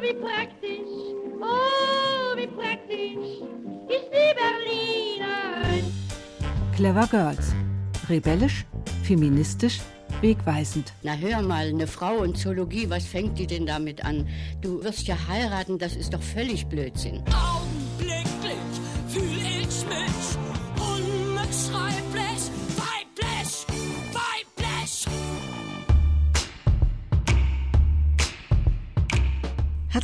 wie praktisch, oh, wie praktisch ist die Berlinerin. Clever Girls. Rebellisch, feministisch, wegweisend. Na hör mal, eine Frau und Zoologie, was fängt die denn damit an? Du wirst ja heiraten, das ist doch völlig Blödsinn. Augenblicklich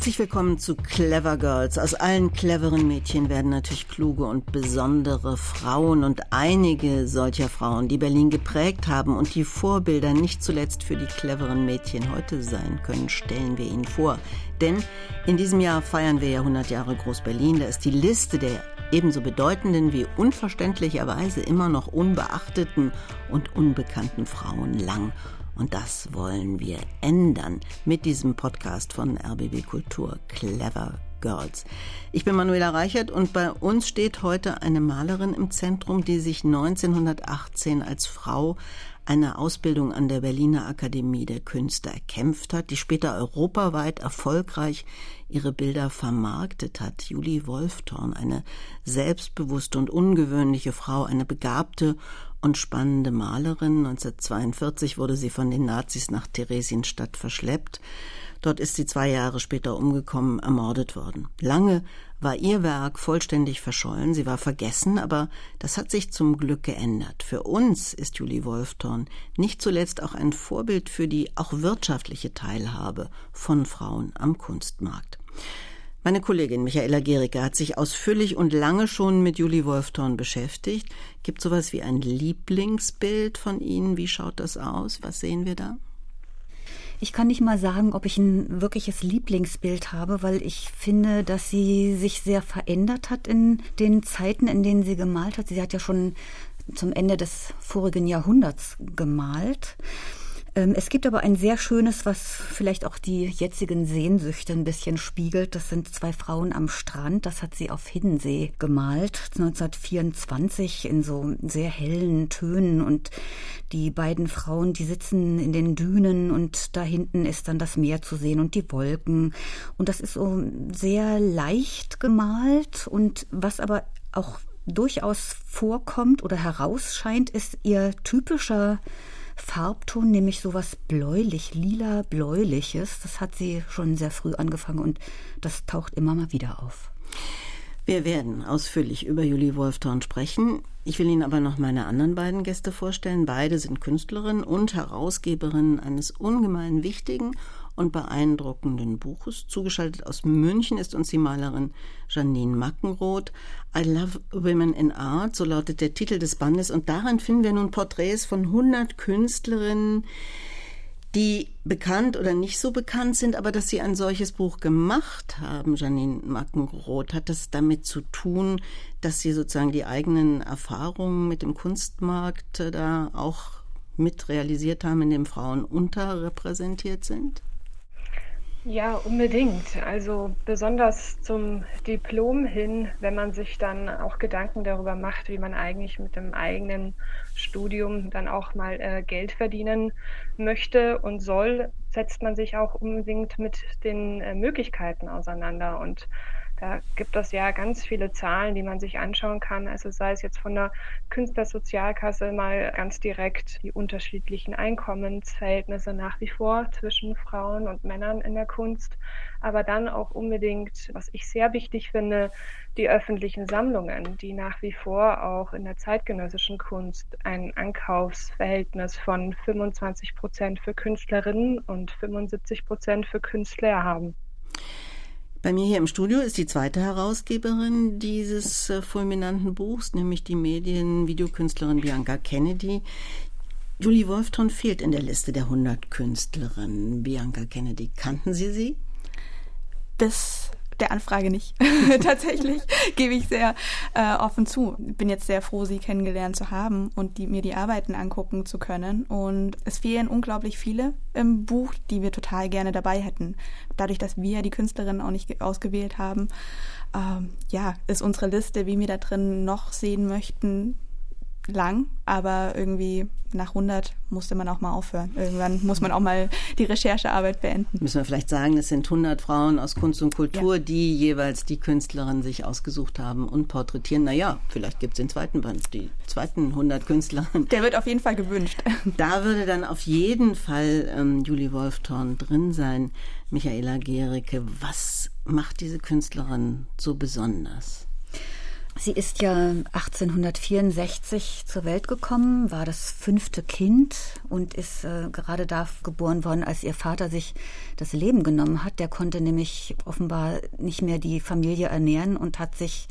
Herzlich willkommen zu Clever Girls. Aus allen cleveren Mädchen werden natürlich kluge und besondere Frauen und einige solcher Frauen, die Berlin geprägt haben und die Vorbilder nicht zuletzt für die cleveren Mädchen heute sein können, stellen wir Ihnen vor. Denn in diesem Jahr feiern wir ja 100 Jahre Groß-Berlin. Da ist die Liste der ebenso bedeutenden wie unverständlicherweise immer noch unbeachteten und unbekannten Frauen lang. Und das wollen wir ändern mit diesem Podcast von RBB Kultur Clever Girls. Ich bin Manuela Reichert und bei uns steht heute eine Malerin im Zentrum, die sich 1918 als Frau eine Ausbildung an der Berliner Akademie der Künste erkämpft hat, die später europaweit erfolgreich ihre Bilder vermarktet hat. Julie Wolfthorn, eine selbstbewusste und ungewöhnliche Frau, eine begabte und spannende Malerin. 1942 wurde sie von den Nazis nach Theresienstadt verschleppt. Dort ist sie zwei Jahre später umgekommen, ermordet worden. Lange war ihr Werk vollständig verschollen, sie war vergessen, aber das hat sich zum Glück geändert. Für uns ist Julie Wolfthorn nicht zuletzt auch ein Vorbild für die auch wirtschaftliche Teilhabe von Frauen am Kunstmarkt. Meine Kollegin Michaela Gericke hat sich ausführlich und lange schon mit Julie Wolfthorn beschäftigt. Gibt sowas wie ein Lieblingsbild von Ihnen? Wie schaut das aus? Was sehen wir da? Ich kann nicht mal sagen, ob ich ein wirkliches Lieblingsbild habe, weil ich finde, dass sie sich sehr verändert hat in den Zeiten, in denen sie gemalt hat. Sie hat ja schon zum Ende des vorigen Jahrhunderts gemalt. Ähm, es gibt aber ein sehr schönes, was vielleicht auch die jetzigen Sehnsüchte ein bisschen spiegelt. Das sind zwei Frauen am Strand. Das hat sie auf Hiddensee gemalt, 1924 in so sehr hellen Tönen. Und die beiden Frauen, die sitzen in den Dünen und da hinten ist dann das Meer zu sehen und die Wolken. Und das ist so sehr leicht gemalt und was aber auch durchaus vorkommt oder herausscheint, ist ihr typischer Farbton, nämlich sowas bläulich, lila bläuliches. Das hat sie schon sehr früh angefangen und das taucht immer mal wieder auf. Wir werden ausführlich über Julie Wolfthorn sprechen. Ich will Ihnen aber noch meine anderen beiden Gäste vorstellen. Beide sind Künstlerinnen und Herausgeberinnen eines ungemein wichtigen und beeindruckenden Buches. Zugeschaltet aus München ist uns die Malerin Janine Mackenroth. I Love Women in Art, so lautet der Titel des Bandes. Und darin finden wir nun Porträts von 100 Künstlerinnen, die bekannt oder nicht so bekannt sind, aber dass sie ein solches Buch gemacht haben, Janine Mackenroth, hat das damit zu tun, dass sie sozusagen die eigenen Erfahrungen mit dem Kunstmarkt da auch mit realisiert haben, in dem Frauen unterrepräsentiert sind? Ja, unbedingt. Also besonders zum Diplom hin, wenn man sich dann auch Gedanken darüber macht, wie man eigentlich mit dem eigenen Studium dann auch mal äh, Geld verdienen möchte und soll, setzt man sich auch unbedingt mit den äh, Möglichkeiten auseinander und da gibt es ja ganz viele Zahlen, die man sich anschauen kann. Also sei es jetzt von der Künstlersozialkasse mal ganz direkt die unterschiedlichen Einkommensverhältnisse nach wie vor zwischen Frauen und Männern in der Kunst. Aber dann auch unbedingt, was ich sehr wichtig finde, die öffentlichen Sammlungen, die nach wie vor auch in der zeitgenössischen Kunst ein Ankaufsverhältnis von 25 Prozent für Künstlerinnen und 75 Prozent für Künstler haben. Bei mir hier im Studio ist die zweite Herausgeberin dieses äh, fulminanten Buchs, nämlich die Medien-Videokünstlerin Bianca Kennedy. Julie Wolfton fehlt in der Liste der 100 Künstlerinnen. Bianca Kennedy, kannten Sie sie? Das der Anfrage nicht. Tatsächlich gebe ich sehr äh, offen zu. Bin jetzt sehr froh, sie kennengelernt zu haben und die, mir die Arbeiten angucken zu können. Und es fehlen unglaublich viele im Buch, die wir total gerne dabei hätten. Dadurch, dass wir die Künstlerin auch nicht ausgewählt haben, ähm, ja, ist unsere Liste, wie wir da drin noch sehen möchten, lang, aber irgendwie nach 100 musste man auch mal aufhören. Irgendwann muss man auch mal die Recherchearbeit beenden. Müssen wir vielleicht sagen, es sind 100 Frauen aus Kunst und Kultur, ja. die jeweils die Künstlerin sich ausgesucht haben und porträtieren. Naja, vielleicht gibt es den zweiten Band, die zweiten 100 Künstlerinnen. Der wird auf jeden Fall gewünscht. Da würde dann auf jeden Fall ähm, Julie Wolfthorn drin sein. Michaela Gericke, was macht diese Künstlerin so besonders? Sie ist ja 1864 zur Welt gekommen, war das fünfte Kind und ist äh, gerade da geboren worden, als ihr Vater sich das Leben genommen hat. Der konnte nämlich offenbar nicht mehr die Familie ernähren und hat sich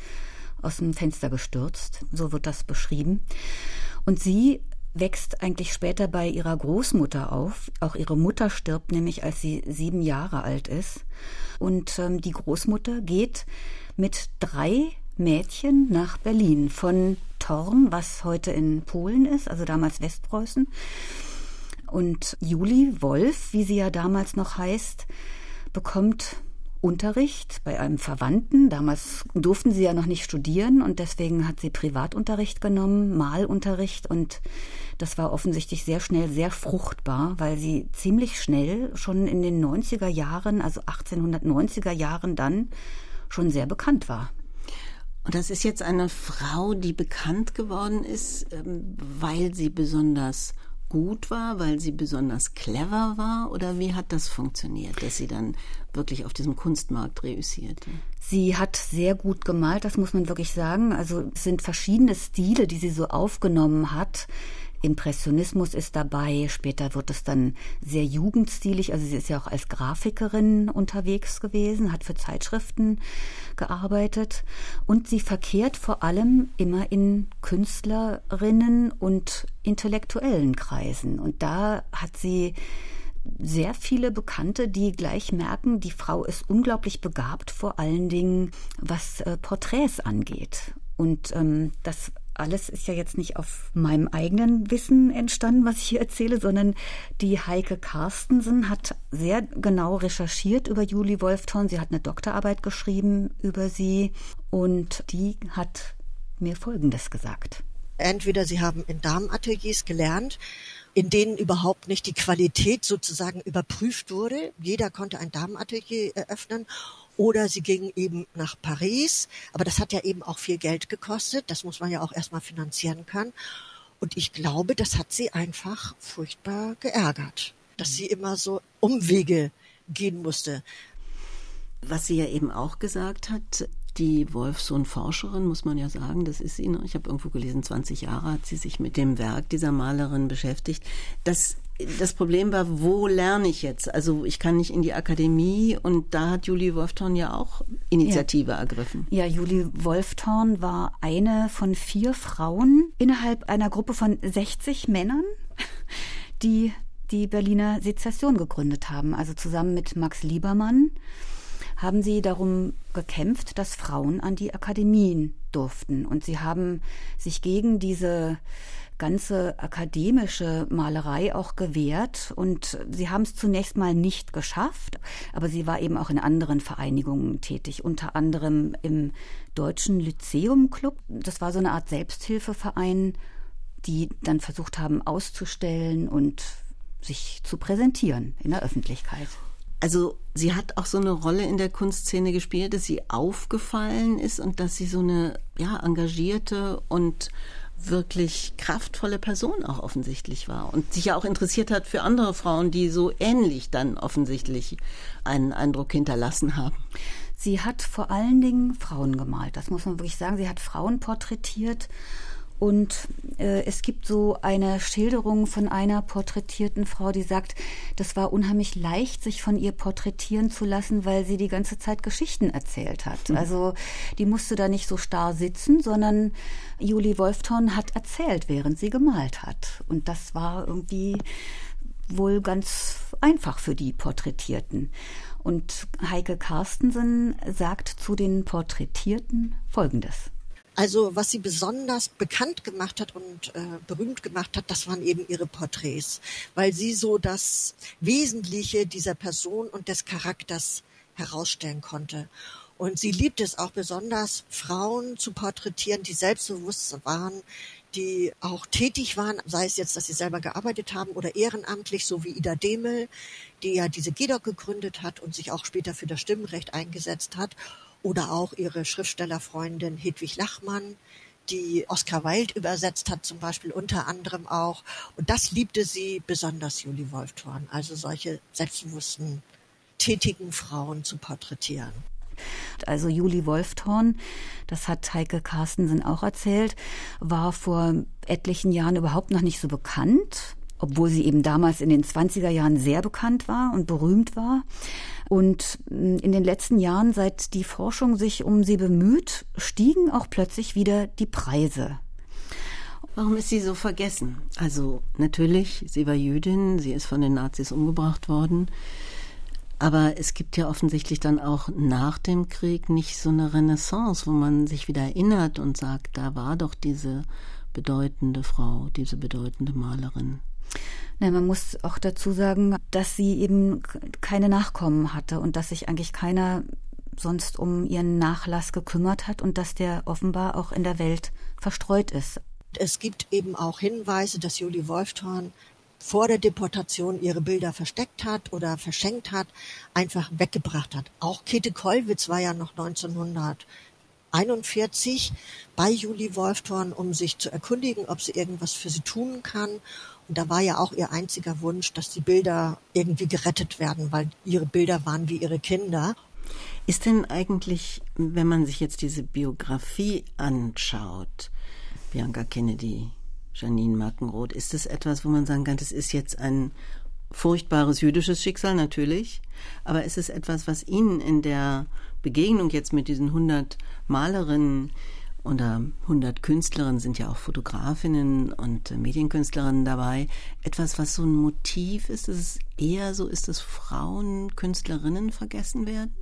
aus dem Fenster gestürzt. So wird das beschrieben. Und sie wächst eigentlich später bei ihrer Großmutter auf. Auch ihre Mutter stirbt nämlich, als sie sieben Jahre alt ist. Und ähm, die Großmutter geht mit drei Mädchen nach Berlin von Thorn, was heute in Polen ist, also damals Westpreußen. Und Juli Wolf, wie sie ja damals noch heißt, bekommt Unterricht bei einem Verwandten. Damals durften sie ja noch nicht studieren und deswegen hat sie Privatunterricht genommen, Malunterricht und das war offensichtlich sehr schnell sehr fruchtbar, weil sie ziemlich schnell schon in den 90er Jahren, also 1890er Jahren dann schon sehr bekannt war. Und das ist jetzt eine Frau, die bekannt geworden ist, ähm, weil sie besonders gut war, weil sie besonders clever war? Oder wie hat das funktioniert, dass sie dann wirklich auf diesem Kunstmarkt reüssierte? Sie hat sehr gut gemalt, das muss man wirklich sagen. Also es sind verschiedene Stile, die sie so aufgenommen hat. Impressionismus ist dabei, später wird es dann sehr jugendstilig, also sie ist ja auch als Grafikerin unterwegs gewesen, hat für Zeitschriften gearbeitet. Und sie verkehrt vor allem immer in Künstlerinnen und intellektuellen Kreisen. Und da hat sie sehr viele Bekannte, die gleich merken, die Frau ist unglaublich begabt, vor allen Dingen was äh, Porträts angeht. Und ähm, das alles ist ja jetzt nicht auf meinem eigenen Wissen entstanden, was ich hier erzähle, sondern die Heike Carstensen hat sehr genau recherchiert über Julie Wolfthorn. Sie hat eine Doktorarbeit geschrieben über sie und die hat mir Folgendes gesagt. Entweder sie haben in Damenateliers gelernt, in denen überhaupt nicht die Qualität sozusagen überprüft wurde. Jeder konnte ein Damenatelier eröffnen oder sie gingen eben nach Paris, aber das hat ja eben auch viel Geld gekostet, das muss man ja auch erstmal finanzieren können. Und ich glaube, das hat sie einfach furchtbar geärgert, dass sie immer so Umwege gehen musste. Was sie ja eben auch gesagt hat, die Wolfsohn-Forscherin, muss man ja sagen, das ist sie. noch. Ich habe irgendwo gelesen, 20 Jahre hat sie sich mit dem Werk dieser Malerin beschäftigt. Das das Problem war, wo lerne ich jetzt? Also ich kann nicht in die Akademie und da hat Julie Wolfthorn ja auch Initiative ja. ergriffen. Ja, Julie Wolfthorn war eine von vier Frauen innerhalb einer Gruppe von 60 Männern, die die Berliner Sezession gegründet haben. Also zusammen mit Max Liebermann haben sie darum gekämpft, dass Frauen an die Akademien durften. Und sie haben sich gegen diese ganze akademische Malerei auch gewährt und sie haben es zunächst mal nicht geschafft, aber sie war eben auch in anderen Vereinigungen tätig, unter anderem im Deutschen Lyzeum Club. Das war so eine Art Selbsthilfeverein, die dann versucht haben auszustellen und sich zu präsentieren in der Öffentlichkeit. Also sie hat auch so eine Rolle in der Kunstszene gespielt, dass sie aufgefallen ist und dass sie so eine ja engagierte und wirklich kraftvolle Person auch offensichtlich war und sich ja auch interessiert hat für andere Frauen, die so ähnlich dann offensichtlich einen Eindruck hinterlassen haben. Sie hat vor allen Dingen Frauen gemalt, das muss man wirklich sagen. Sie hat Frauen porträtiert und äh, es gibt so eine Schilderung von einer porträtierten Frau, die sagt, das war unheimlich leicht, sich von ihr porträtieren zu lassen, weil sie die ganze Zeit Geschichten erzählt hat. Mhm. Also die musste da nicht so starr sitzen, sondern Julie Wolfthorn hat erzählt, während sie gemalt hat. Und das war irgendwie wohl ganz einfach für die Porträtierten. Und Heike Carstensen sagt zu den Porträtierten Folgendes. Also was sie besonders bekannt gemacht hat und äh, berühmt gemacht hat, das waren eben ihre Porträts, weil sie so das Wesentliche dieser Person und des Charakters herausstellen konnte. Und sie liebte es auch besonders, Frauen zu porträtieren, die selbstbewusst waren, die auch tätig waren, sei es jetzt, dass sie selber gearbeitet haben oder ehrenamtlich, so wie Ida Demel, die ja diese GEDOC gegründet hat und sich auch später für das Stimmrecht eingesetzt hat, oder auch ihre Schriftstellerfreundin Hedwig Lachmann, die Oscar Wilde übersetzt hat, zum Beispiel unter anderem auch. Und das liebte sie besonders, Julie Wolfthorn, also solche selbstbewussten, tätigen Frauen zu porträtieren. Also Julie Wolfthorn, das hat Heike Carstensen auch erzählt, war vor etlichen Jahren überhaupt noch nicht so bekannt, obwohl sie eben damals in den 20er Jahren sehr bekannt war und berühmt war. Und in den letzten Jahren, seit die Forschung sich um sie bemüht, stiegen auch plötzlich wieder die Preise. Warum ist sie so vergessen? Also natürlich, sie war Jüdin, sie ist von den Nazis umgebracht worden. Aber es gibt ja offensichtlich dann auch nach dem Krieg nicht so eine Renaissance, wo man sich wieder erinnert und sagt, da war doch diese bedeutende Frau, diese bedeutende Malerin. Na, man muss auch dazu sagen, dass sie eben keine Nachkommen hatte und dass sich eigentlich keiner sonst um ihren Nachlass gekümmert hat und dass der offenbar auch in der Welt verstreut ist. Es gibt eben auch Hinweise, dass Julie Wolfthorn vor der Deportation ihre Bilder versteckt hat oder verschenkt hat, einfach weggebracht hat. Auch Käthe Kollwitz war ja noch 1941 bei Julie Wolfthorn, um sich zu erkundigen, ob sie irgendwas für sie tun kann. Und da war ja auch ihr einziger Wunsch, dass die Bilder irgendwie gerettet werden, weil ihre Bilder waren wie ihre Kinder. Ist denn eigentlich, wenn man sich jetzt diese Biografie anschaut, Bianca Kennedy, Janine Markenroth, ist es etwas, wo man sagen kann, das ist jetzt ein furchtbares jüdisches Schicksal natürlich, aber ist es etwas, was Ihnen in der Begegnung jetzt mit diesen 100 Malerinnen oder 100 Künstlerinnen sind ja auch Fotografinnen und Medienkünstlerinnen dabei. Etwas, was so ein Motiv ist, ist es eher so ist, dass Frauen Künstlerinnen vergessen werden?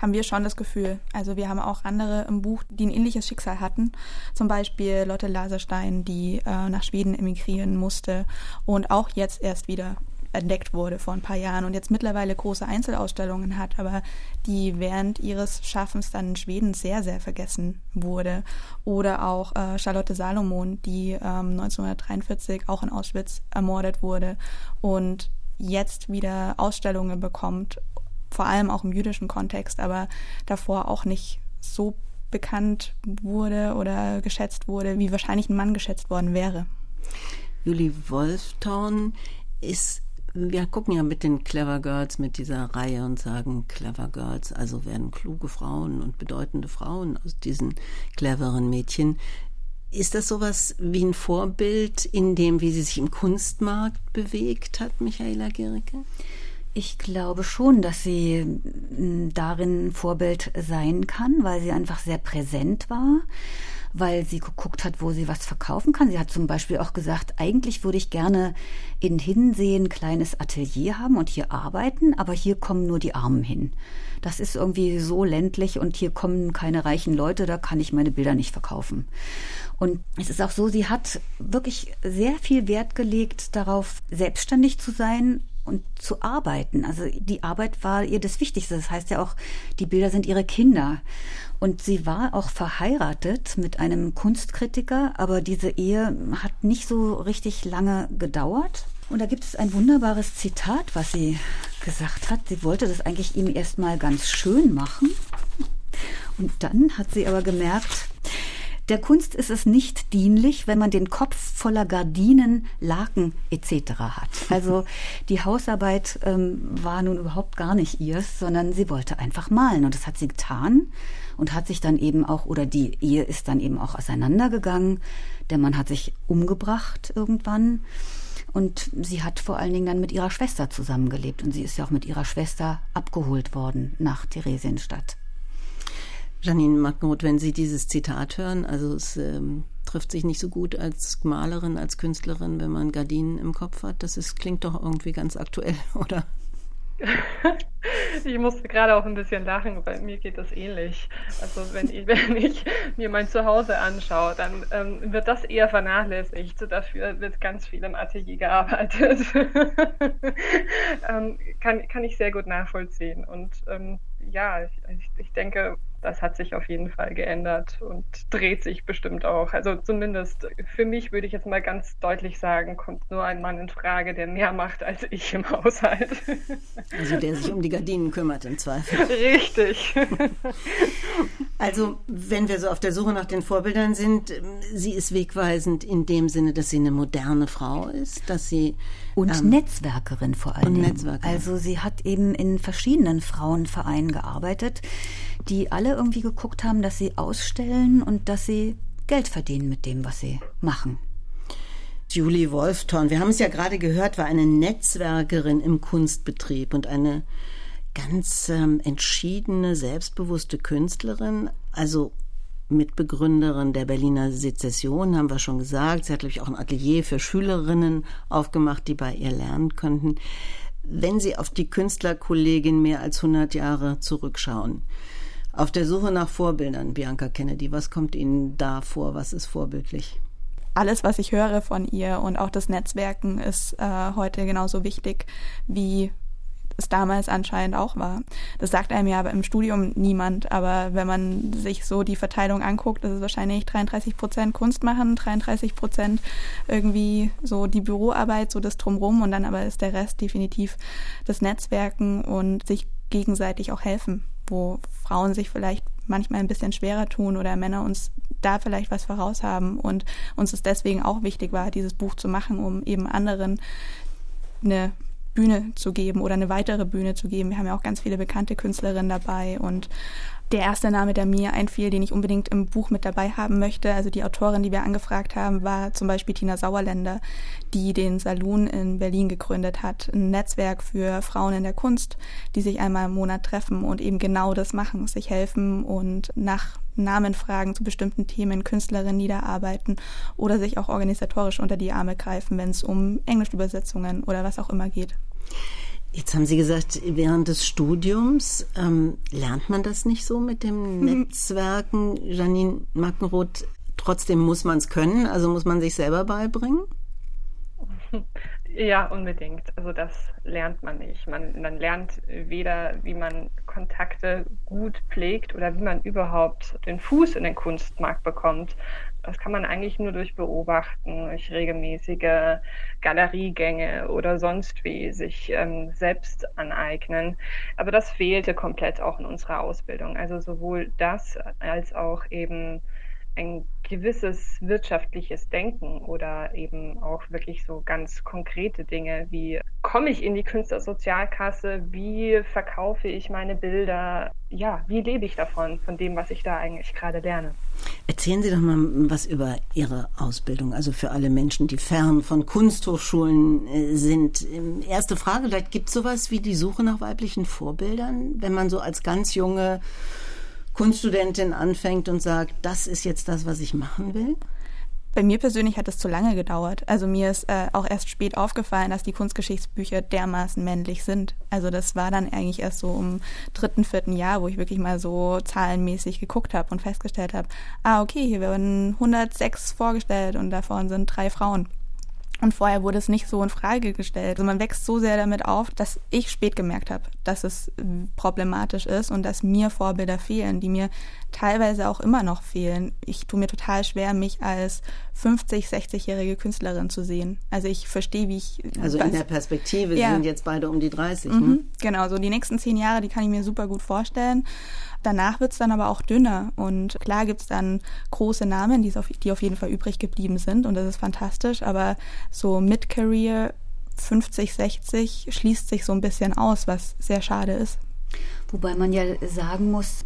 haben wir schon das Gefühl. Also wir haben auch andere im Buch, die ein ähnliches Schicksal hatten. Zum Beispiel Lotte Laserstein, die äh, nach Schweden emigrieren musste und auch jetzt erst wieder entdeckt wurde vor ein paar Jahren und jetzt mittlerweile große Einzelausstellungen hat, aber die während ihres Schaffens dann in Schweden sehr, sehr vergessen wurde. Oder auch äh, Charlotte Salomon, die ähm, 1943 auch in Auschwitz ermordet wurde und jetzt wieder Ausstellungen bekommt, vor allem auch im jüdischen Kontext, aber davor auch nicht so bekannt wurde oder geschätzt wurde, wie wahrscheinlich ein Mann geschätzt worden wäre. Julie Wolftown ist wir gucken ja mit den Clever Girls, mit dieser Reihe und sagen Clever Girls, also werden kluge Frauen und bedeutende Frauen aus diesen cleveren Mädchen. Ist das sowas wie ein Vorbild in dem, wie sie sich im Kunstmarkt bewegt hat, Michaela Gericke? Ich glaube schon, dass sie darin ein Vorbild sein kann, weil sie einfach sehr präsent war weil sie geguckt hat, wo sie was verkaufen kann. Sie hat zum Beispiel auch gesagt, eigentlich würde ich gerne in Hinsee ein kleines Atelier haben und hier arbeiten, aber hier kommen nur die Armen hin. Das ist irgendwie so ländlich und hier kommen keine reichen Leute, da kann ich meine Bilder nicht verkaufen. Und es ist auch so, sie hat wirklich sehr viel Wert gelegt darauf, selbstständig zu sein und zu arbeiten. Also die Arbeit war ihr das Wichtigste. Das heißt ja auch, die Bilder sind ihre Kinder. Und sie war auch verheiratet mit einem Kunstkritiker, aber diese Ehe hat nicht so richtig lange gedauert. Und da gibt es ein wunderbares Zitat, was sie gesagt hat. Sie wollte das eigentlich ihm erstmal ganz schön machen. Und dann hat sie aber gemerkt, der Kunst ist es nicht dienlich, wenn man den Kopf voller Gardinen, Laken etc. hat. Also die Hausarbeit ähm, war nun überhaupt gar nicht ihrs, sondern sie wollte einfach malen. Und das hat sie getan und hat sich dann eben auch, oder die Ehe ist dann eben auch auseinandergegangen. Der Mann hat sich umgebracht irgendwann. Und sie hat vor allen Dingen dann mit ihrer Schwester zusammengelebt. Und sie ist ja auch mit ihrer Schwester abgeholt worden nach Theresienstadt. Janine Magnot, wenn Sie dieses Zitat hören, also es ähm, trifft sich nicht so gut als Malerin, als Künstlerin, wenn man Gardinen im Kopf hat. Das ist, klingt doch irgendwie ganz aktuell, oder? Ich musste gerade auch ein bisschen lachen, weil mir geht das ähnlich. Also wenn ich, wenn ich mir mein Zuhause anschaue, dann ähm, wird das eher vernachlässigt. Dafür wird ganz viel im Atelier gearbeitet. ähm, kann, kann ich sehr gut nachvollziehen. Und ähm, ja, ich, ich denke, das hat sich auf jeden Fall geändert und dreht sich bestimmt auch. Also zumindest für mich würde ich jetzt mal ganz deutlich sagen, kommt nur ein Mann in Frage, der mehr macht als ich im Haushalt. Also der sich um die Gardinen kümmert im Zweifel. Richtig. Also wenn wir so auf der Suche nach den Vorbildern sind, sie ist wegweisend in dem Sinne, dass sie eine moderne Frau ist, dass sie und ähm, Netzwerkerin vor allem. Und Netzwerkerin. Also sie hat eben in verschiedenen Frauenvereinen gearbeitet die alle irgendwie geguckt haben, dass sie ausstellen und dass sie Geld verdienen mit dem, was sie machen. Julie Wolftorn, wir haben es ja gerade gehört, war eine Netzwerkerin im Kunstbetrieb und eine ganz ähm, entschiedene, selbstbewusste Künstlerin, also Mitbegründerin der Berliner Sezession, haben wir schon gesagt. Sie hat, glaube ich, auch ein Atelier für Schülerinnen aufgemacht, die bei ihr lernen könnten. Wenn Sie auf die Künstlerkollegin mehr als 100 Jahre zurückschauen, auf der Suche nach Vorbildern, Bianca Kennedy, was kommt Ihnen da vor? Was ist vorbildlich? Alles, was ich höre von ihr und auch das Netzwerken ist äh, heute genauso wichtig wie es damals anscheinend auch war. Das sagt einem ja aber im Studium niemand, aber wenn man sich so die Verteilung anguckt, ist es wahrscheinlich 33 Prozent Kunst machen, 33 Prozent irgendwie so die Büroarbeit, so das Drumrum und dann aber ist der Rest definitiv das Netzwerken und sich gegenseitig auch helfen wo Frauen sich vielleicht manchmal ein bisschen schwerer tun oder Männer uns da vielleicht was voraus haben und uns es deswegen auch wichtig war, dieses Buch zu machen, um eben anderen eine Bühne zu geben oder eine weitere Bühne zu geben. Wir haben ja auch ganz viele bekannte Künstlerinnen dabei und der erste Name, der mir einfiel, den ich unbedingt im Buch mit dabei haben möchte, also die Autorin, die wir angefragt haben, war zum Beispiel Tina Sauerländer, die den Saloon in Berlin gegründet hat. Ein Netzwerk für Frauen in der Kunst, die sich einmal im Monat treffen und eben genau das machen, sich helfen und nach Namen fragen zu bestimmten Themen, Künstlerinnen, die da arbeiten oder sich auch organisatorisch unter die Arme greifen, wenn es um Englischübersetzungen oder was auch immer geht. Jetzt haben Sie gesagt, während des Studiums ähm, lernt man das nicht so mit dem mhm. Netzwerken. Janine Mackenroth, trotzdem muss man es können, also muss man sich selber beibringen? Ja, unbedingt. Also das lernt man nicht. Man, man lernt weder, wie man Kontakte gut pflegt oder wie man überhaupt den Fuß in den Kunstmarkt bekommt. Das kann man eigentlich nur durch Beobachten, durch regelmäßige Galeriegänge oder sonst wie sich ähm, selbst aneignen. Aber das fehlte komplett auch in unserer Ausbildung. Also sowohl das als auch eben ein gewisses wirtschaftliches Denken oder eben auch wirklich so ganz konkrete Dinge wie komme ich in die Künstlersozialkasse, wie verkaufe ich meine Bilder, ja, wie lebe ich davon, von dem, was ich da eigentlich gerade lerne. Erzählen Sie doch mal was über Ihre Ausbildung, also für alle Menschen, die fern von Kunsthochschulen äh, sind. Ähm, erste Frage, vielleicht gibt es sowas wie die Suche nach weiblichen Vorbildern, wenn man so als ganz junge Kunststudentin anfängt und sagt, das ist jetzt das, was ich machen will? Bei mir persönlich hat das zu lange gedauert. Also mir ist äh, auch erst spät aufgefallen, dass die Kunstgeschichtsbücher dermaßen männlich sind. Also das war dann eigentlich erst so im dritten, vierten Jahr, wo ich wirklich mal so zahlenmäßig geguckt habe und festgestellt habe, ah okay, hier werden 106 vorgestellt und davon sind drei Frauen. Und vorher wurde es nicht so in Frage gestellt. Also man wächst so sehr damit auf, dass ich spät gemerkt habe, dass es problematisch ist und dass mir Vorbilder fehlen, die mir teilweise auch immer noch fehlen. Ich tue mir total schwer, mich als 50, 60-jährige Künstlerin zu sehen. Also ich verstehe, wie ich. Also in der Perspektive, ja. Sie sind jetzt beide um die 30. Mhm, ne? Genau, so die nächsten zehn Jahre, die kann ich mir super gut vorstellen. Danach wird's dann aber auch dünner und klar gibt's dann große Namen, die auf, die auf jeden Fall übrig geblieben sind und das ist fantastisch, aber so Mid-Career 50, 60 schließt sich so ein bisschen aus, was sehr schade ist. Wobei man ja sagen muss,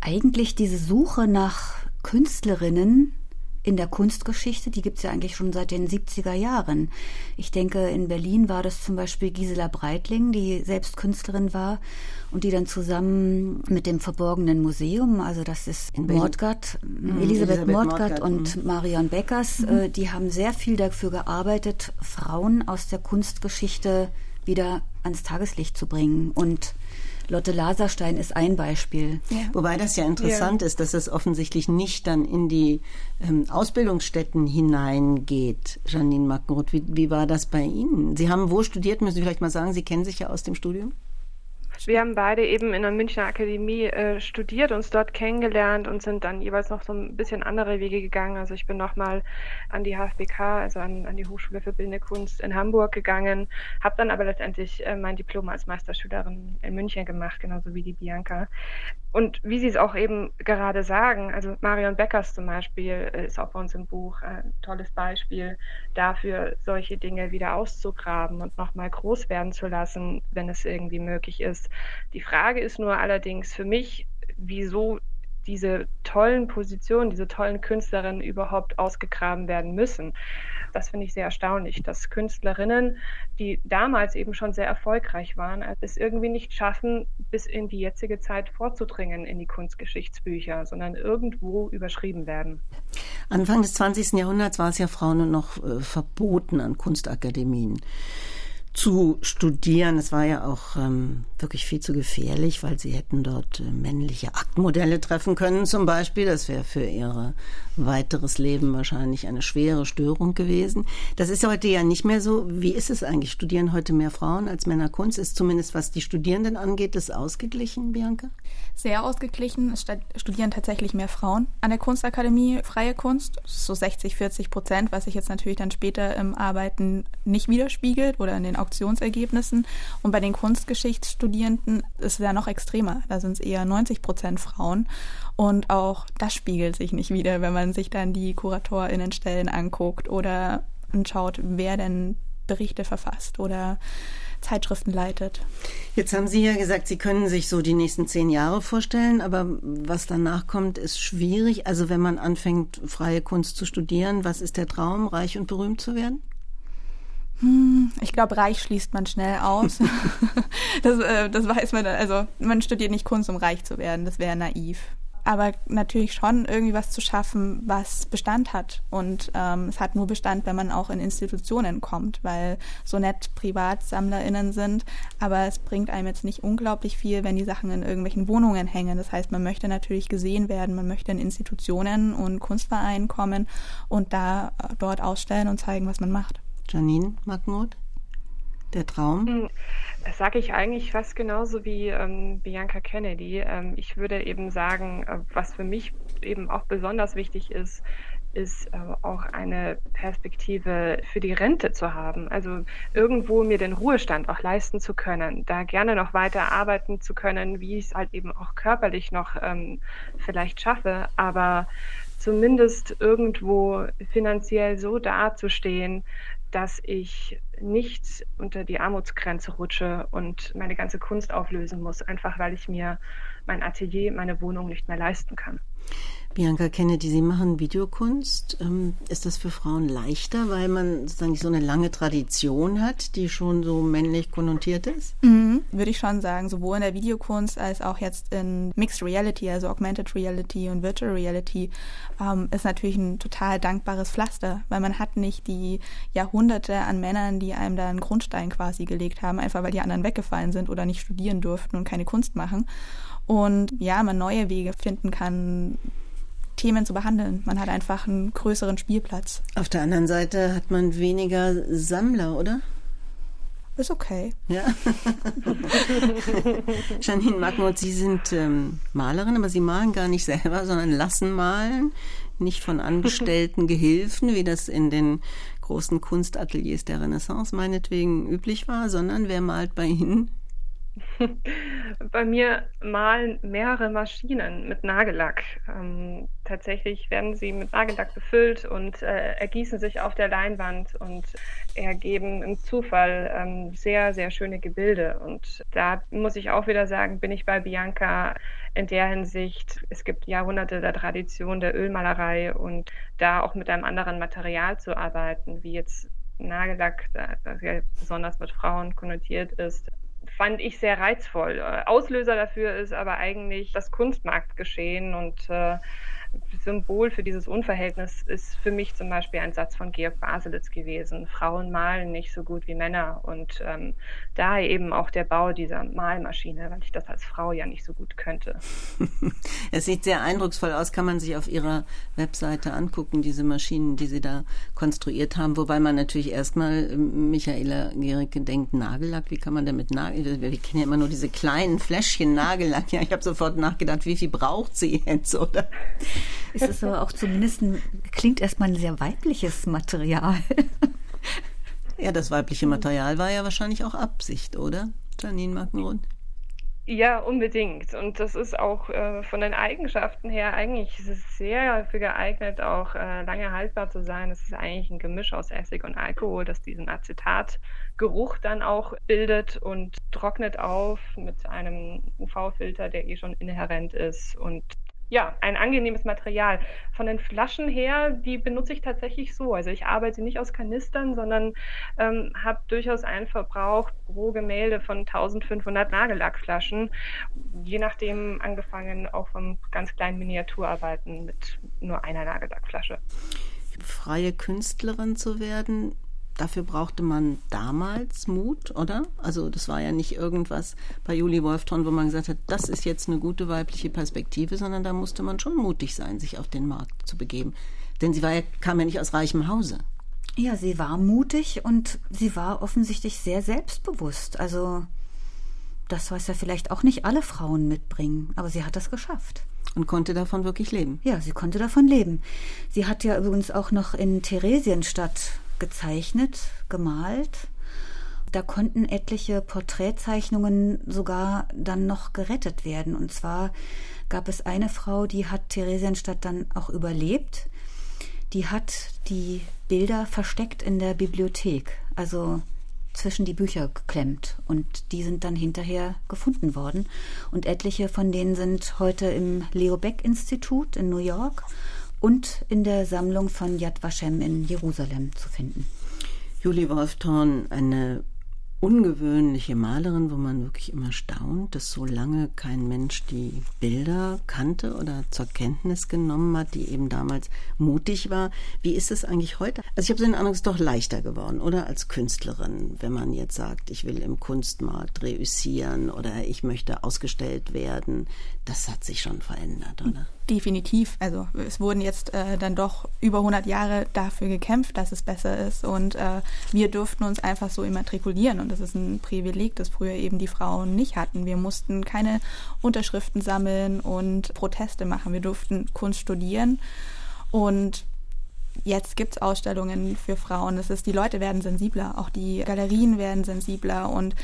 eigentlich diese Suche nach Künstlerinnen in der Kunstgeschichte, die gibt es ja eigentlich schon seit den 70er Jahren. Ich denke, in Berlin war das zum Beispiel Gisela Breitling, die selbst Künstlerin war und die dann zusammen mit dem Verborgenen Museum, also das ist in Mordgard, mhm. Elisabeth, Elisabeth Mordgard, und mhm. Marion Beckers, mhm. äh, die haben sehr viel dafür gearbeitet, Frauen aus der Kunstgeschichte wieder ans Tageslicht zu bringen und Lotte Laserstein ist ein Beispiel. Ja. Wobei das ja interessant ja. ist, dass es offensichtlich nicht dann in die ähm, Ausbildungsstätten hineingeht. Janine Mackenroth, wie, wie war das bei Ihnen? Sie haben wo studiert? Müssen Sie vielleicht mal sagen, Sie kennen sich ja aus dem Studium? Wir haben beide eben in der Münchner Akademie äh, studiert, uns dort kennengelernt und sind dann jeweils noch so ein bisschen andere Wege gegangen. Also ich bin nochmal an die HFBK, also an, an die Hochschule für Bildende Kunst in Hamburg gegangen, habe dann aber letztendlich äh, mein Diplom als Meisterschülerin in München gemacht, genauso wie die Bianca. Und wie Sie es auch eben gerade sagen, also Marion Beckers zum Beispiel äh, ist auch bei uns im Buch ein tolles Beispiel dafür, solche Dinge wieder auszugraben und nochmal groß werden zu lassen, wenn es irgendwie möglich ist. Die Frage ist nur allerdings für mich, wieso diese tollen Positionen, diese tollen Künstlerinnen überhaupt ausgegraben werden müssen. Das finde ich sehr erstaunlich, dass Künstlerinnen, die damals eben schon sehr erfolgreich waren, es irgendwie nicht schaffen, bis in die jetzige Zeit vorzudringen in die Kunstgeschichtsbücher, sondern irgendwo überschrieben werden. Anfang des 20. Jahrhunderts war es ja Frauen noch äh, verboten an Kunstakademien zu studieren. Es war ja auch ähm, wirklich viel zu gefährlich, weil sie hätten dort äh, männliche Aktmodelle treffen können zum Beispiel. Das wäre für ihr weiteres Leben wahrscheinlich eine schwere Störung gewesen. Das ist heute ja nicht mehr so. Wie ist es eigentlich? Studieren heute mehr Frauen als Männer Kunst? Ist zumindest was die Studierenden angeht, das ausgeglichen, Bianca? Sehr ausgeglichen. Es studieren tatsächlich mehr Frauen an der Kunstakademie freie Kunst. So 60, 40 Prozent, was sich jetzt natürlich dann später im Arbeiten nicht widerspiegelt oder in den Auktionsergebnissen. Und bei den Kunstgeschichtsstudierenden ist es ja noch extremer. Da sind es eher 90 Prozent Frauen. Und auch das spiegelt sich nicht wieder, wenn man sich dann die KuratorInnenstellen anguckt oder anschaut, wer denn Berichte verfasst oder Zeitschriften leitet. Jetzt haben Sie ja gesagt, Sie können sich so die nächsten zehn Jahre vorstellen, aber was danach kommt, ist schwierig. Also wenn man anfängt, freie Kunst zu studieren, was ist der Traum, reich und berühmt zu werden? Hm, ich glaube, reich schließt man schnell aus. das, äh, das weiß man. Also man studiert nicht Kunst, um reich zu werden. Das wäre naiv. Aber natürlich schon irgendwie was zu schaffen, was Bestand hat. Und ähm, es hat nur Bestand, wenn man auch in Institutionen kommt, weil so nett PrivatsammlerInnen sind. Aber es bringt einem jetzt nicht unglaublich viel, wenn die Sachen in irgendwelchen Wohnungen hängen. Das heißt, man möchte natürlich gesehen werden, man möchte in Institutionen und Kunstvereinen kommen und da äh, dort ausstellen und zeigen, was man macht. Janine Magmut? Der Traum? Hm, das sage ich eigentlich fast genauso wie ähm, Bianca Kennedy. Ähm, ich würde eben sagen, äh, was für mich eben auch besonders wichtig ist, ist äh, auch eine Perspektive für die Rente zu haben. Also irgendwo mir den Ruhestand auch leisten zu können, da gerne noch weiter arbeiten zu können, wie ich es halt eben auch körperlich noch ähm, vielleicht schaffe, aber zumindest irgendwo finanziell so dazustehen, dass ich nicht unter die Armutsgrenze rutsche und meine ganze Kunst auflösen muss, einfach weil ich mir mein Atelier, meine Wohnung nicht mehr leisten kann. Bianca Kennedy, Sie machen Videokunst. Ähm, ist das für Frauen leichter, weil man sozusagen so eine lange Tradition hat, die schon so männlich konnotiert ist? Mhm, würde ich schon sagen, sowohl in der Videokunst als auch jetzt in Mixed Reality, also Augmented Reality und Virtual Reality, ähm, ist natürlich ein total dankbares Pflaster, weil man hat nicht die Jahrhunderte an Männern, die einem da einen Grundstein quasi gelegt haben, einfach weil die anderen weggefallen sind oder nicht studieren durften und keine Kunst machen. Und ja, man neue Wege finden kann, Themen zu behandeln. Man hat einfach einen größeren Spielplatz. Auf der anderen Seite hat man weniger Sammler, oder? Ist okay. Ja. Janine Magmut, Sie sind ähm, Malerin, aber Sie malen gar nicht selber, sondern lassen malen. Nicht von angestellten Gehilfen, wie das in den großen Kunstateliers der Renaissance meinetwegen üblich war, sondern wer malt bei Ihnen? Bei mir malen mehrere Maschinen mit Nagellack. Ähm, tatsächlich werden sie mit Nagellack befüllt und äh, ergießen sich auf der Leinwand und ergeben im Zufall ähm, sehr, sehr schöne Gebilde. Und da muss ich auch wieder sagen, bin ich bei Bianca in der Hinsicht, es gibt Jahrhunderte der Tradition der Ölmalerei und da auch mit einem anderen Material zu arbeiten, wie jetzt Nagellack, das ja besonders mit Frauen konnotiert ist, fand ich sehr reizvoll. Äh, Auslöser dafür ist aber eigentlich das Kunstmarktgeschehen und äh, Symbol für dieses Unverhältnis ist für mich zum Beispiel ein Satz von Georg Baselitz gewesen. Frauen malen nicht so gut wie Männer. Und ähm, daher eben auch der Bau dieser Malmaschine, weil ich das als Frau ja nicht so gut könnte. es sieht sehr eindrucksvoll aus, kann man sich auf Ihrer Webseite angucken, diese Maschinen, die Sie da konstruiert haben. Wobei man natürlich erstmal, ähm, Michaela Gericke denkt, Nagellack, wie kann man denn mit Nagellack, wir kennen ja immer nur diese kleinen Fläschchen Nagellack. Ja, ich habe sofort nachgedacht, wie viel braucht sie jetzt, oder? Es ist aber auch zumindest ein, klingt erstmal ein sehr weibliches Material. Ja, das weibliche Material war ja wahrscheinlich auch Absicht, oder? Janine Markenrund? Ja, unbedingt. Und das ist auch äh, von den Eigenschaften her eigentlich sehr dafür geeignet, auch äh, lange haltbar zu sein. Es ist eigentlich ein Gemisch aus Essig und Alkohol, das diesen Acetatgeruch dann auch bildet und trocknet auf mit einem UV-Filter, der eh schon inhärent ist und ja, ein angenehmes Material. Von den Flaschen her, die benutze ich tatsächlich so. Also ich arbeite nicht aus Kanistern, sondern ähm, habe durchaus einen Verbrauch pro Gemälde von 1500 Nagellackflaschen, je nachdem angefangen auch vom ganz kleinen Miniaturarbeiten mit nur einer Nagellackflasche. Freie Künstlerin zu werden, dafür brauchte man damals Mut, oder? Also das war ja nicht irgendwas bei Julie Wolfton, wo man gesagt hat, das ist jetzt eine gute weibliche Perspektive, sondern da musste man schon mutig sein, sich auf den Markt zu begeben. Denn sie war ja, kam ja nicht aus reichem Hause. Ja, sie war mutig und sie war offensichtlich sehr selbstbewusst. Also das, was ja vielleicht auch nicht alle Frauen mitbringen, aber sie hat das geschafft. Und konnte davon wirklich leben? Ja, sie konnte davon leben. Sie hat ja übrigens auch noch in Theresienstadt gezeichnet, gemalt. Da konnten etliche Porträtzeichnungen sogar dann noch gerettet werden. Und zwar gab es eine Frau, die hat Theresienstadt dann auch überlebt. Die hat die Bilder versteckt in der Bibliothek, also zwischen die Bücher geklemmt. Und die sind dann hinterher gefunden worden. Und etliche von denen sind heute im Leo Beck Institut in New York und in der Sammlung von Yad Vashem in Jerusalem zu finden. Julie Wolfthorn, eine ungewöhnliche Malerin, wo man wirklich immer staunt, dass so lange kein Mensch die Bilder kannte oder zur Kenntnis genommen hat, die eben damals mutig war. Wie ist es eigentlich heute? Also ich habe so den Eindruck, es ist doch leichter geworden, oder als Künstlerin, wenn man jetzt sagt, ich will im Kunstmarkt reüssieren oder ich möchte ausgestellt werden. Das hat sich schon verändert, oder? Definitiv. Also es wurden jetzt äh, dann doch über 100 Jahre dafür gekämpft, dass es besser ist und äh, wir durften uns einfach so immatrikulieren und das ist ein Privileg, das früher eben die Frauen nicht hatten. Wir mussten keine Unterschriften sammeln und Proteste machen. Wir durften Kunst studieren und jetzt gibt es Ausstellungen für Frauen. Das ist, die Leute werden sensibler, auch die Galerien werden sensibler und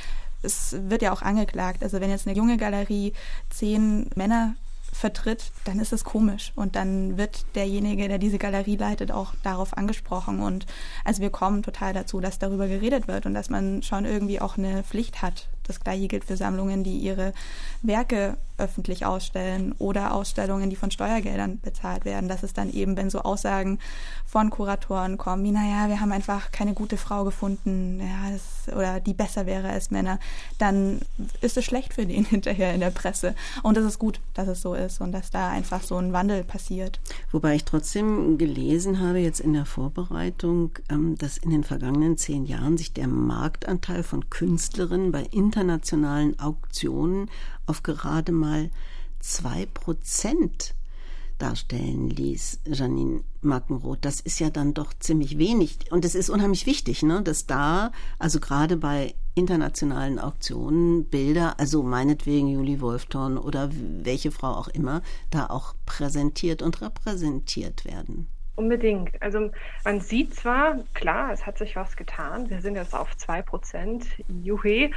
es wird ja auch angeklagt. Also wenn jetzt eine junge Galerie zehn Männer vertritt, dann ist es komisch und dann wird derjenige, der diese Galerie leitet, auch darauf angesprochen und also wir kommen total dazu, dass darüber geredet wird und dass man schon irgendwie auch eine Pflicht hat. Das gleiche gilt für Sammlungen, die ihre Werke öffentlich ausstellen oder Ausstellungen, die von Steuergeldern bezahlt werden. Das ist dann eben, wenn so Aussagen von Kuratoren kommen, wie, naja, wir haben einfach keine gute Frau gefunden, ja, das, oder die besser wäre als Männer, dann ist es schlecht für den hinterher in der Presse. Und es ist gut, dass es so ist und dass da einfach so ein Wandel passiert. Wobei ich trotzdem gelesen habe, jetzt in der Vorbereitung, ähm, dass in den vergangenen zehn Jahren sich der Marktanteil von Künstlerinnen bei internationalen Auktionen auf gerade mal zwei Prozent darstellen ließ, Janine Mackenroth. Das ist ja dann doch ziemlich wenig. Und es ist unheimlich wichtig, ne, dass da, also gerade bei internationalen Auktionen, Bilder, also meinetwegen Julie Wolftorn oder welche Frau auch immer, da auch präsentiert und repräsentiert werden. Unbedingt. Also man sieht zwar, klar, es hat sich was getan. Wir sind jetzt auf zwei Prozent, juhe,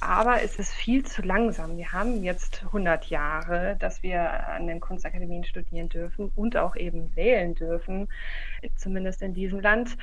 aber es ist viel zu langsam. Wir haben jetzt 100 Jahre, dass wir an den Kunstakademien studieren dürfen und auch eben wählen dürfen, zumindest in diesem Land.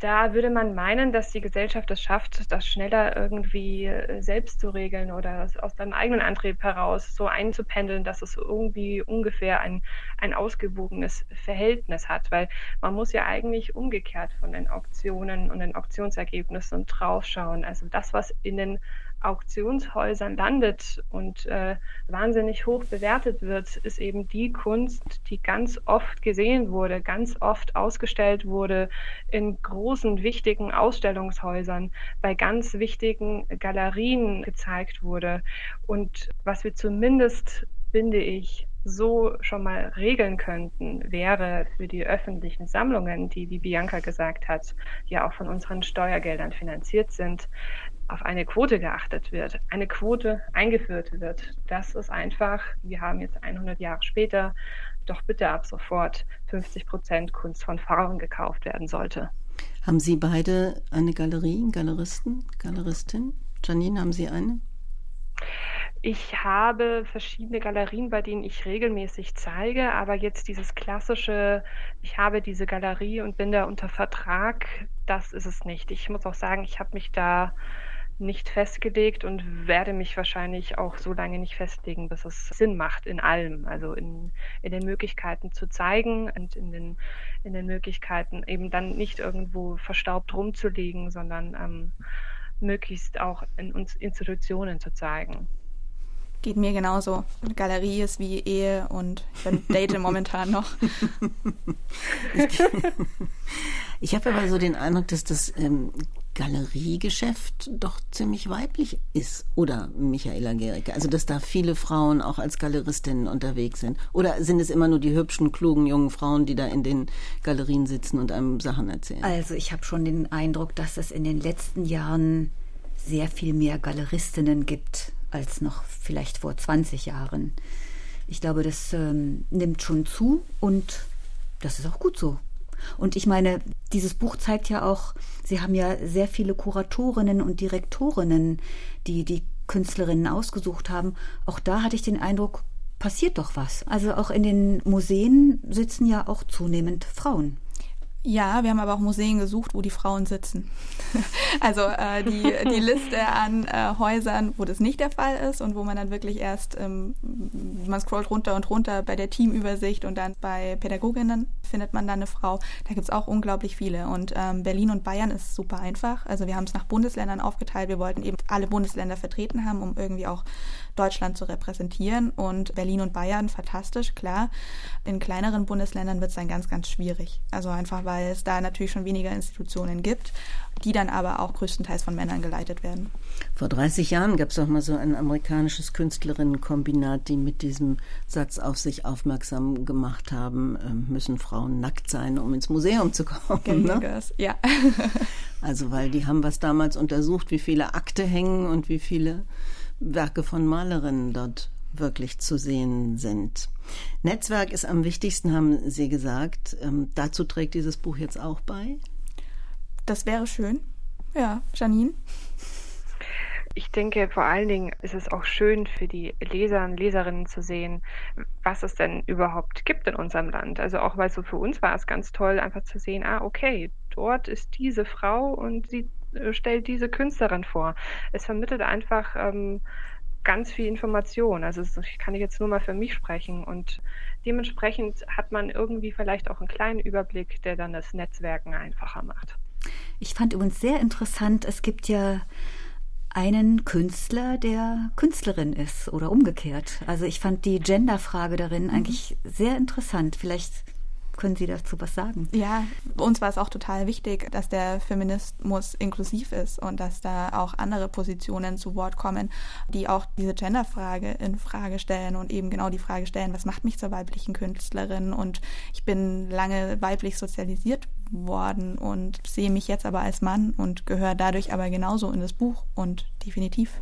Da würde man meinen, dass die Gesellschaft es schafft, das schneller irgendwie äh, selbst zu regeln oder aus seinem eigenen Antrieb heraus so einzupendeln, dass es irgendwie ungefähr ein, ein ausgewogenes Verhältnis hat. Weil man muss ja eigentlich umgekehrt von den Auktionen und den Auktionsergebnissen draufschauen. Also das, was in den Auktionshäusern landet und äh, wahnsinnig hoch bewertet wird, ist eben die Kunst, die ganz oft gesehen wurde, ganz oft ausgestellt wurde in großen, wichtigen Ausstellungshäusern, bei ganz wichtigen Galerien gezeigt wurde. Und was wir zumindest, finde ich, so schon mal regeln könnten, wäre für die öffentlichen Sammlungen, die, wie Bianca gesagt hat, ja auch von unseren Steuergeldern finanziert sind, auf eine Quote geachtet wird, eine Quote eingeführt wird. Das ist einfach, wir haben jetzt 100 Jahre später, doch bitte ab sofort 50 Prozent Kunst von Frauen gekauft werden sollte. Haben Sie beide eine Galerie, Galeristen, Galeristin? Janine, haben Sie eine? Ich habe verschiedene Galerien, bei denen ich regelmäßig zeige, aber jetzt dieses klassische, ich habe diese Galerie und bin da unter Vertrag, das ist es nicht. Ich muss auch sagen, ich habe mich da nicht festgelegt und werde mich wahrscheinlich auch so lange nicht festlegen, bis es Sinn macht in allem, also in, in den Möglichkeiten zu zeigen und in den, in den Möglichkeiten eben dann nicht irgendwo verstaubt rumzulegen, sondern ähm, möglichst auch in uns Institutionen zu zeigen. Geht mir genauso. Galerie ist wie Ehe und ich date momentan noch. ich habe aber so den Eindruck, dass das ähm, Galeriegeschäft doch ziemlich weiblich ist, oder Michaela Gericke? Also, dass da viele Frauen auch als Galeristinnen unterwegs sind. Oder sind es immer nur die hübschen, klugen, jungen Frauen, die da in den Galerien sitzen und einem Sachen erzählen? Also, ich habe schon den Eindruck, dass es in den letzten Jahren sehr viel mehr Galeristinnen gibt als noch vielleicht vor 20 Jahren. Ich glaube, das ähm, nimmt schon zu und das ist auch gut so. Und ich meine, dieses Buch zeigt ja auch, Sie haben ja sehr viele Kuratorinnen und Direktorinnen, die die Künstlerinnen ausgesucht haben. Auch da hatte ich den Eindruck, passiert doch was. Also auch in den Museen sitzen ja auch zunehmend Frauen. Ja, wir haben aber auch Museen gesucht, wo die Frauen sitzen. also äh, die, die Liste an äh, Häusern, wo das nicht der Fall ist und wo man dann wirklich erst, ähm, man scrollt runter und runter bei der Teamübersicht und dann bei Pädagoginnen findet man dann eine Frau. Da gibt's auch unglaublich viele. Und ähm, Berlin und Bayern ist super einfach. Also wir haben es nach Bundesländern aufgeteilt. Wir wollten eben alle Bundesländer vertreten haben, um irgendwie auch Deutschland zu repräsentieren. Und Berlin und Bayern, fantastisch, klar. In kleineren Bundesländern wird es dann ganz, ganz schwierig. Also einfach, weil es da natürlich schon weniger Institutionen gibt, die dann aber auch größtenteils von Männern geleitet werden. Vor 30 Jahren gab es auch mal so ein amerikanisches Künstlerinnenkombinat, die mit diesem Satz auf sich aufmerksam gemacht haben, ähm, müssen Frauen nackt sein, um ins Museum zu kommen. Ne? Ja. also weil die haben was damals untersucht, wie viele Akte hängen und wie viele Werke von Malerinnen dort wirklich zu sehen sind. Netzwerk ist am wichtigsten, haben Sie gesagt. Ähm, dazu trägt dieses Buch jetzt auch bei? Das wäre schön. Ja, Janine? Ich denke, vor allen Dingen ist es auch schön für die Leser und Leserinnen zu sehen, was es denn überhaupt gibt in unserem Land. Also auch weil so für uns war es ganz toll, einfach zu sehen, ah, okay, dort ist diese Frau und sie stellt diese Künstlerin vor. Es vermittelt einfach ähm, ganz viel Information. Also ich kann jetzt nur mal für mich sprechen und dementsprechend hat man irgendwie vielleicht auch einen kleinen Überblick, der dann das Netzwerken einfacher macht. Ich fand übrigens sehr interessant, es gibt ja einen Künstler, der Künstlerin ist oder umgekehrt. Also ich fand die Genderfrage darin mhm. eigentlich sehr interessant. Vielleicht können Sie dazu was sagen? Ja, uns war es auch total wichtig, dass der Feminismus inklusiv ist und dass da auch andere Positionen zu Wort kommen, die auch diese Genderfrage in Frage stellen und eben genau die Frage stellen, was macht mich zur weiblichen Künstlerin? Und ich bin lange weiblich sozialisiert worden und sehe mich jetzt aber als Mann und gehöre dadurch aber genauso in das Buch und definitiv.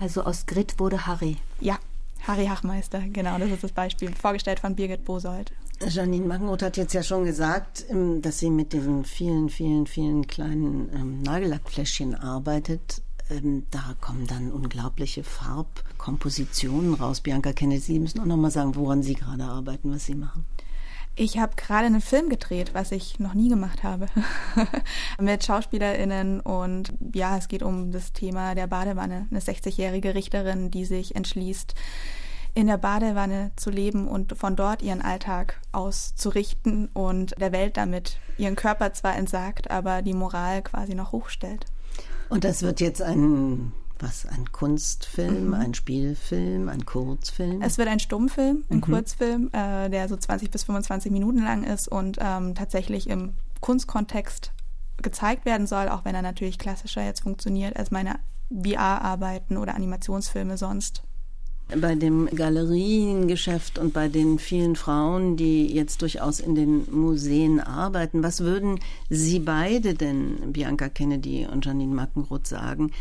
Also aus Grit wurde Harry. Ja, Harry Hachmeister, genau, das ist das Beispiel. Vorgestellt von Birgit Bosold. Janine Magenroth hat jetzt ja schon gesagt, ähm, dass sie mit diesen vielen, vielen, vielen kleinen ähm, Nagellackfläschchen arbeitet. Ähm, da kommen dann unglaubliche Farbkompositionen raus. Bianca Kennedy, Sie müssen auch noch mal sagen, woran Sie gerade arbeiten, was Sie machen. Ich habe gerade einen Film gedreht, was ich noch nie gemacht habe, mit SchauspielerInnen und ja, es geht um das Thema der Badewanne. Eine 60-jährige Richterin, die sich entschließt, in der Badewanne zu leben und von dort ihren Alltag auszurichten und der Welt damit ihren Körper zwar entsagt, aber die Moral quasi noch hochstellt. Und das wird jetzt ein Was? Ein Kunstfilm, Mhm. ein Spielfilm, ein Kurzfilm? Es wird ein Stummfilm, ein Mhm. Kurzfilm, äh, der so 20 bis 25 Minuten lang ist und ähm, tatsächlich im Kunstkontext gezeigt werden soll, auch wenn er natürlich klassischer jetzt funktioniert als meine VR-Arbeiten oder Animationsfilme sonst. Bei dem Galeriengeschäft und bei den vielen Frauen, die jetzt durchaus in den Museen arbeiten, was würden Sie beide denn, Bianca Kennedy und Janine Mackenroth, sagen?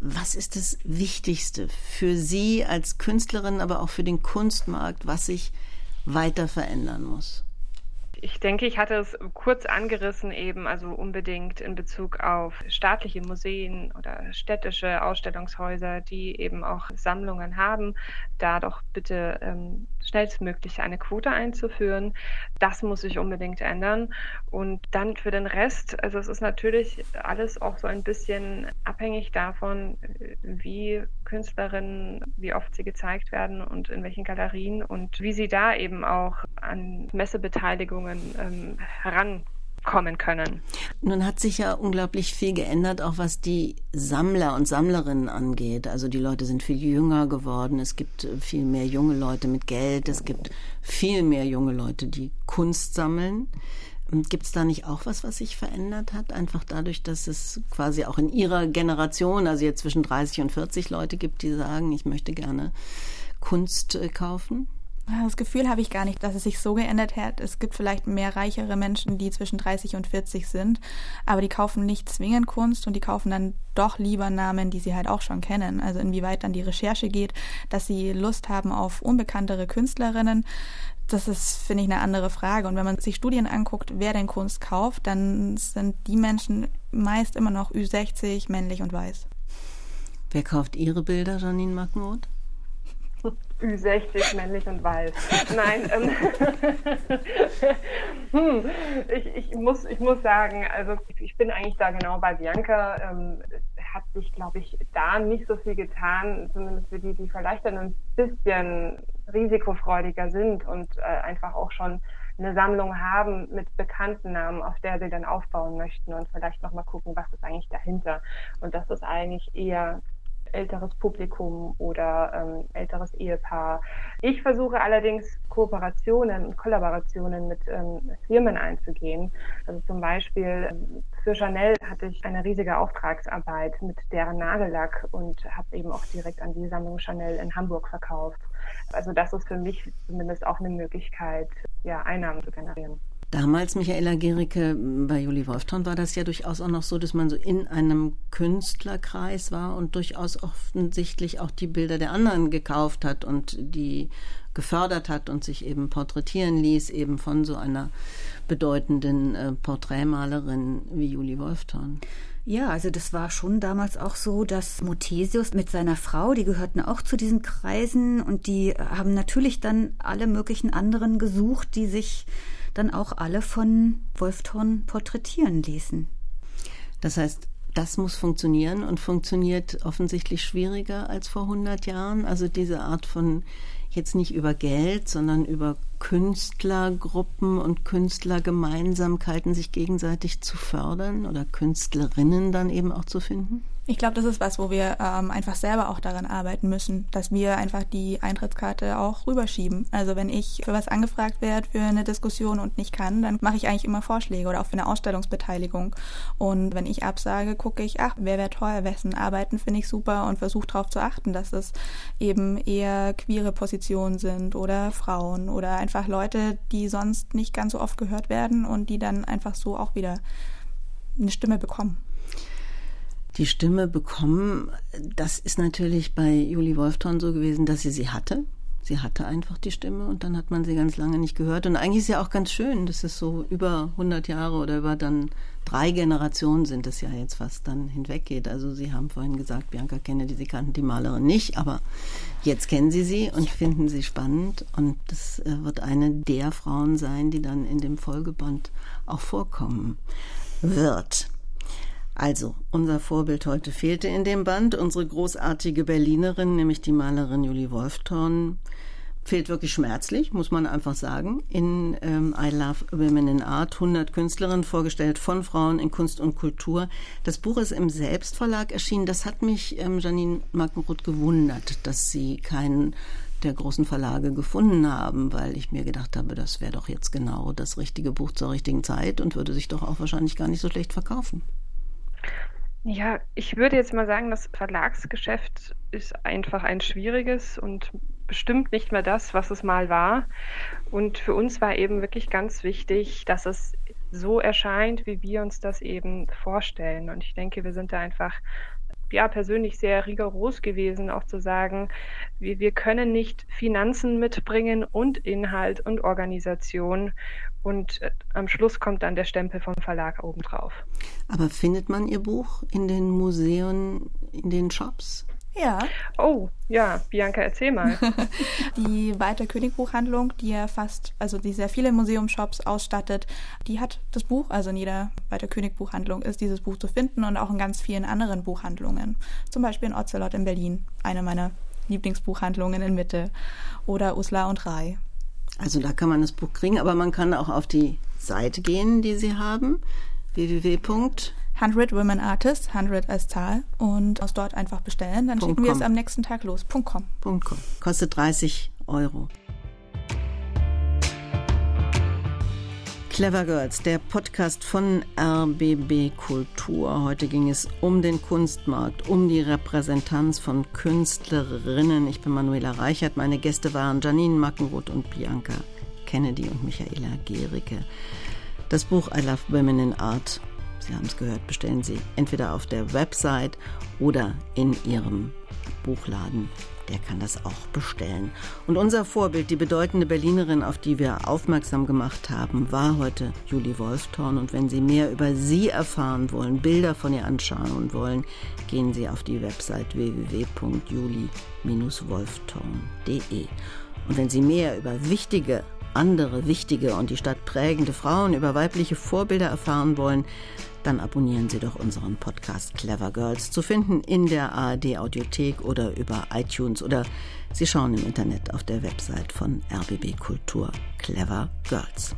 Was ist das Wichtigste für Sie als Künstlerin, aber auch für den Kunstmarkt, was sich weiter verändern muss? Ich denke, ich hatte es kurz angerissen eben, also unbedingt in Bezug auf staatliche Museen oder städtische Ausstellungshäuser, die eben auch Sammlungen haben, da doch bitte ähm, schnellstmöglich eine Quote einzuführen. Das muss sich unbedingt ändern. Und dann für den Rest, also es ist natürlich alles auch so ein bisschen abhängig davon, wie Künstlerinnen, wie oft sie gezeigt werden und in welchen Galerien und wie sie da eben auch an Messebeteiligungen ähm, herankommen können. Nun hat sich ja unglaublich viel geändert, auch was die Sammler und Sammlerinnen angeht. Also die Leute sind viel jünger geworden. Es gibt viel mehr junge Leute mit Geld. Es gibt viel mehr junge Leute, die Kunst sammeln. Gibt es da nicht auch was, was sich verändert hat? Einfach dadurch, dass es quasi auch in ihrer Generation, also jetzt zwischen 30 und 40 Leute gibt, die sagen, ich möchte gerne Kunst äh, kaufen? Das Gefühl habe ich gar nicht, dass es sich so geändert hat. Es gibt vielleicht mehr reichere Menschen, die zwischen 30 und 40 sind, aber die kaufen nicht zwingend Kunst und die kaufen dann doch lieber Namen, die sie halt auch schon kennen. Also inwieweit dann die Recherche geht, dass sie Lust haben auf unbekanntere Künstlerinnen. Das ist, finde ich, eine andere Frage. Und wenn man sich Studien anguckt, wer denn Kunst kauft, dann sind die Menschen meist immer noch Ü60, männlich und weiß. Wer kauft Ihre Bilder, Janine Mackenroth? Ü60, männlich und weiß. Nein, ähm, hm, ich, ich, muss, ich muss sagen, also ich bin eigentlich da genau bei Bianca. Ähm, hat sich, glaube ich, da nicht so viel getan, zumindest für die, die vielleicht dann ein bisschen risikofreudiger sind und äh, einfach auch schon eine Sammlung haben mit bekannten Namen, auf der sie dann aufbauen möchten und vielleicht nochmal gucken, was ist eigentlich dahinter. Und das ist eigentlich eher älteres Publikum oder ähm, älteres Ehepaar. Ich versuche allerdings Kooperationen und Kollaborationen mit ähm, Firmen einzugehen. Also zum Beispiel ähm, für Chanel hatte ich eine riesige Auftragsarbeit mit deren Nagellack und habe eben auch direkt an die Sammlung Chanel in Hamburg verkauft. Also das ist für mich zumindest auch eine Möglichkeit, ja, Einnahmen zu generieren. Damals, Michaela Gericke, bei Juli Wolfton war das ja durchaus auch noch so, dass man so in einem Künstlerkreis war und durchaus offensichtlich auch die Bilder der anderen gekauft hat und die gefördert hat und sich eben porträtieren ließ, eben von so einer bedeutenden äh, Porträtmalerin wie Juli Wolfton. Ja, also das war schon damals auch so, dass Muthesius mit seiner Frau, die gehörten auch zu diesen Kreisen und die haben natürlich dann alle möglichen anderen gesucht, die sich dann auch alle von Wolfthorn porträtieren ließen. Das heißt, das muss funktionieren und funktioniert offensichtlich schwieriger als vor 100 Jahren. Also diese Art von jetzt nicht über Geld, sondern über Künstlergruppen und Künstlergemeinsamkeiten sich gegenseitig zu fördern oder Künstlerinnen dann eben auch zu finden? Ich glaube, das ist was, wo wir ähm, einfach selber auch daran arbeiten müssen, dass wir einfach die Eintrittskarte auch rüberschieben. Also wenn ich für was angefragt werde für eine Diskussion und nicht kann, dann mache ich eigentlich immer Vorschläge oder auch für eine Ausstellungsbeteiligung. Und wenn ich absage, gucke ich, ach, wer wäre toll, wessen Arbeiten finde ich super und versuche darauf zu achten, dass es eben eher queere Positionen sind oder Frauen oder einfach Leute, die sonst nicht ganz so oft gehört werden und die dann einfach so auch wieder eine Stimme bekommen die Stimme bekommen. Das ist natürlich bei Julie Wolfton so gewesen, dass sie sie hatte. Sie hatte einfach die Stimme und dann hat man sie ganz lange nicht gehört. Und eigentlich ist ja auch ganz schön, dass es so über 100 Jahre oder über dann drei Generationen sind es ja jetzt, was dann hinweggeht. Also Sie haben vorhin gesagt, Bianca Kennedy, Sie kannten die Malerin nicht, aber jetzt kennen Sie sie und finden sie spannend. Und das wird eine der Frauen sein, die dann in dem Folgeband auch vorkommen wird. Also, unser Vorbild heute fehlte in dem Band, unsere großartige Berlinerin, nämlich die Malerin Julie Wolfthorn. fehlt wirklich schmerzlich, muss man einfach sagen. In ähm, I Love Women in Art 100 Künstlerinnen vorgestellt von Frauen in Kunst und Kultur. Das Buch ist im Selbstverlag erschienen. Das hat mich ähm, Janine Markenroth gewundert, dass sie keinen der großen Verlage gefunden haben, weil ich mir gedacht habe, das wäre doch jetzt genau das richtige Buch zur richtigen Zeit und würde sich doch auch wahrscheinlich gar nicht so schlecht verkaufen. Ja, ich würde jetzt mal sagen, das Verlagsgeschäft ist einfach ein schwieriges und bestimmt nicht mehr das, was es mal war. Und für uns war eben wirklich ganz wichtig, dass es so erscheint, wie wir uns das eben vorstellen. Und ich denke, wir sind da einfach ja persönlich sehr rigoros gewesen, auch zu sagen, wir, wir können nicht Finanzen mitbringen und Inhalt und Organisation. Und äh, am Schluss kommt dann der Stempel vom Verlag obendrauf. Aber findet man Ihr Buch in den Museen, in den Shops? Ja. Oh, ja, Bianca, erzähl mal. die Walter König Buchhandlung, die ja fast, also die sehr viele Museumshops ausstattet, die hat das Buch, also in jeder Walter König Buchhandlung ist dieses Buch zu finden und auch in ganz vielen anderen Buchhandlungen. Zum Beispiel in Ocelot in Berlin, eine meiner Lieblingsbuchhandlungen in Mitte. Oder Usla und Rai. Also da kann man das Buch kriegen, aber man kann auch auf die Seite gehen, die Sie haben, www 100 Women Artists, 100 als Zahl und aus dort einfach bestellen. Dann Punkt schicken wir com. es am nächsten Tag los. Punkt .com. Punkt .com. Kostet 30 Euro. Clever Girls, der Podcast von RBB Kultur. Heute ging es um den Kunstmarkt, um die Repräsentanz von Künstlerinnen. Ich bin Manuela Reichert. Meine Gäste waren Janine Mackenroth und Bianca Kennedy und Michaela Gericke. Das Buch I Love Women in Art Sie haben es gehört, bestellen Sie entweder auf der Website oder in Ihrem Buchladen. Der kann das auch bestellen. Und unser Vorbild, die bedeutende Berlinerin, auf die wir aufmerksam gemacht haben, war heute Julie Wolfthorn. Und wenn Sie mehr über sie erfahren wollen, Bilder von ihr anschauen wollen, gehen Sie auf die Website www.julie-wolfthorn.de. Und wenn Sie mehr über wichtige andere wichtige und die Stadt prägende Frauen über weibliche Vorbilder erfahren wollen, dann abonnieren Sie doch unseren Podcast Clever Girls, zu finden in der ARD Audiothek oder über iTunes oder Sie schauen im Internet auf der Website von RBB Kultur Clever Girls.